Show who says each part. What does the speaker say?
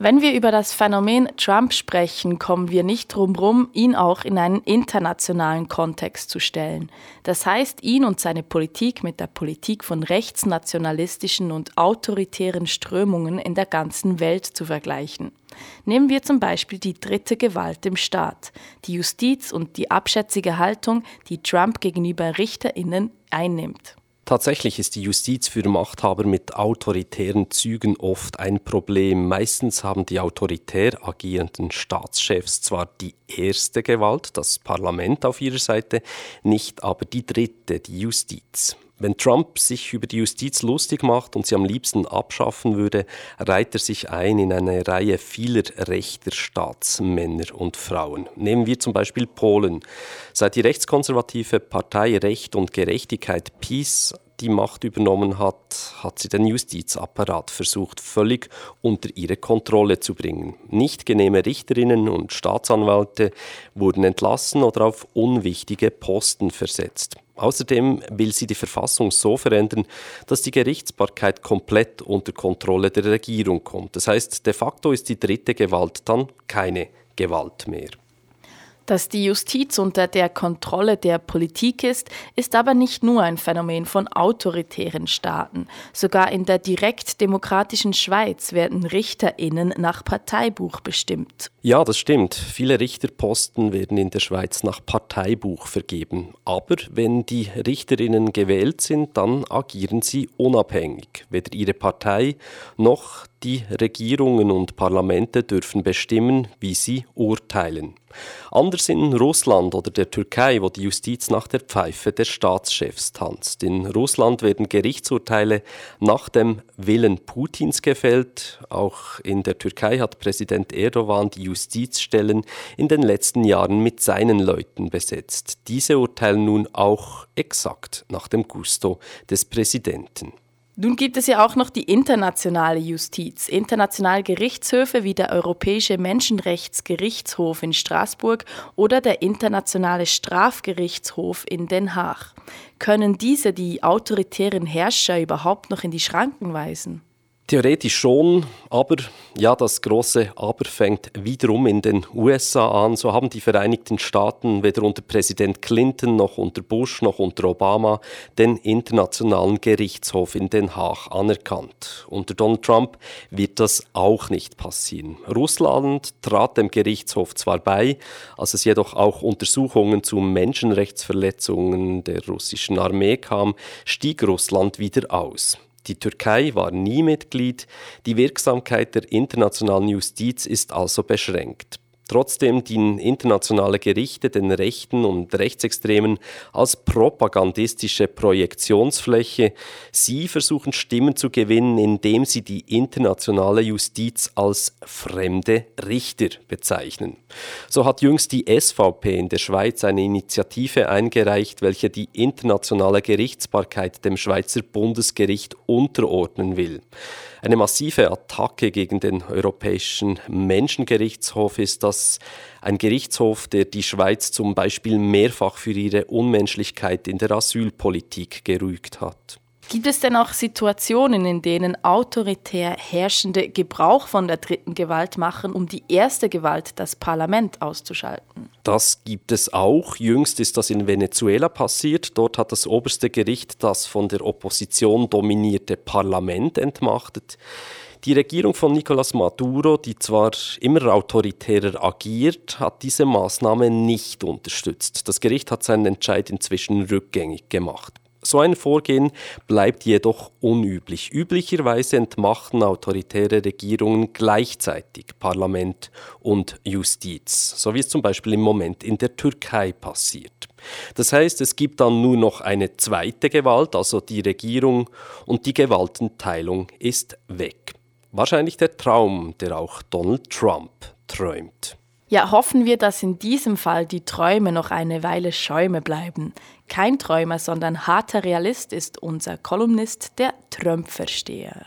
Speaker 1: Wenn wir über das Phänomen Trump sprechen, kommen wir nicht drum herum, ihn auch in einen internationalen Kontext zu stellen. Das heißt, ihn und seine Politik mit der Politik von rechtsnationalistischen und autoritären Strömungen in der ganzen Welt zu vergleichen. Nehmen wir zum Beispiel die dritte Gewalt im Staat, die Justiz und die abschätzige Haltung, die Trump gegenüber Richterinnen einnimmt.
Speaker 2: Tatsächlich ist die Justiz für Machthaber mit autoritären Zügen oft ein Problem. Meistens haben die autoritär agierenden Staatschefs zwar die erste Gewalt, das Parlament auf ihrer Seite, nicht aber die dritte, die Justiz. Wenn Trump sich über die Justiz lustig macht und sie am liebsten abschaffen würde, reiht er sich ein in eine Reihe vieler rechter Staatsmänner und Frauen. Nehmen wir zum Beispiel Polen. Seit die rechtskonservative Partei Recht und Gerechtigkeit PiS die Macht übernommen hat, hat sie den Justizapparat versucht, völlig unter ihre Kontrolle zu bringen. Nicht genehme Richterinnen und Staatsanwälte wurden entlassen oder auf unwichtige Posten versetzt. Außerdem will sie die Verfassung so verändern, dass die Gerichtsbarkeit komplett unter Kontrolle der Regierung kommt. Das heißt, de facto ist die dritte Gewalt dann keine Gewalt mehr.
Speaker 1: Dass die Justiz unter der Kontrolle der Politik ist, ist aber nicht nur ein Phänomen von autoritären Staaten. Sogar in der direkt demokratischen Schweiz werden Richterinnen nach Parteibuch bestimmt.
Speaker 2: Ja, das stimmt. Viele Richterposten werden in der Schweiz nach Parteibuch vergeben. Aber wenn die Richterinnen gewählt sind, dann agieren sie unabhängig. Weder ihre Partei noch die Regierungen und Parlamente dürfen bestimmen, wie sie urteilen. Anders in Russland oder der Türkei, wo die Justiz nach der Pfeife des Staatschefs tanzt. In Russland werden Gerichtsurteile nach dem Willen Putins gefällt. Auch in der Türkei hat Präsident Erdogan die Justizstellen in den letzten Jahren mit seinen Leuten besetzt. Diese urteilen nun auch exakt nach dem Gusto des Präsidenten.
Speaker 1: Nun gibt es ja auch noch die internationale Justiz, internationale Gerichtshöfe wie der Europäische Menschenrechtsgerichtshof in Straßburg oder der Internationale Strafgerichtshof in Den Haag. Können diese die autoritären Herrscher überhaupt noch in die Schranken weisen?
Speaker 2: Theoretisch schon, aber ja, das große Aber fängt wiederum in den USA an. So haben die Vereinigten Staaten weder unter Präsident Clinton noch unter Bush noch unter Obama den Internationalen Gerichtshof in Den Haag anerkannt. Unter Donald Trump wird das auch nicht passieren. Russland trat dem Gerichtshof zwar bei, als es jedoch auch Untersuchungen zu Menschenrechtsverletzungen der russischen Armee kam, stieg Russland wieder aus. Die Türkei war nie Mitglied, die Wirksamkeit der internationalen Justiz ist also beschränkt. Trotzdem dienen internationale Gerichte den Rechten und Rechtsextremen als propagandistische Projektionsfläche. Sie versuchen Stimmen zu gewinnen, indem sie die internationale Justiz als fremde Richter bezeichnen. So hat jüngst die SVP in der Schweiz eine Initiative eingereicht, welche die internationale Gerichtsbarkeit dem Schweizer Bundesgericht unterordnen will. Eine massive Attacke gegen den Europäischen Menschengerichtshof ist das ein Gerichtshof, der die Schweiz zum Beispiel mehrfach für ihre Unmenschlichkeit in der Asylpolitik gerügt hat.
Speaker 1: Gibt es denn auch Situationen, in denen autoritär Herrschende Gebrauch von der dritten Gewalt machen, um die erste Gewalt, das Parlament, auszuschalten?
Speaker 2: Das gibt es auch. Jüngst ist das in Venezuela passiert. Dort hat das oberste Gericht das von der Opposition dominierte Parlament entmachtet. Die Regierung von Nicolás Maduro, die zwar immer autoritärer agiert, hat diese Maßnahme nicht unterstützt. Das Gericht hat seinen Entscheid inzwischen rückgängig gemacht. So ein Vorgehen bleibt jedoch unüblich. Üblicherweise entmachten autoritäre Regierungen gleichzeitig Parlament und Justiz, so wie es zum Beispiel im Moment in der Türkei passiert. Das heißt, es gibt dann nur noch eine zweite Gewalt, also die Regierung, und die Gewaltenteilung ist weg. Wahrscheinlich der Traum, der auch Donald Trump träumt.
Speaker 1: Ja, hoffen wir, dass in diesem Fall die Träume noch eine Weile Schäume bleiben. Kein Träumer, sondern harter Realist ist unser Kolumnist, der Trömpfersteher.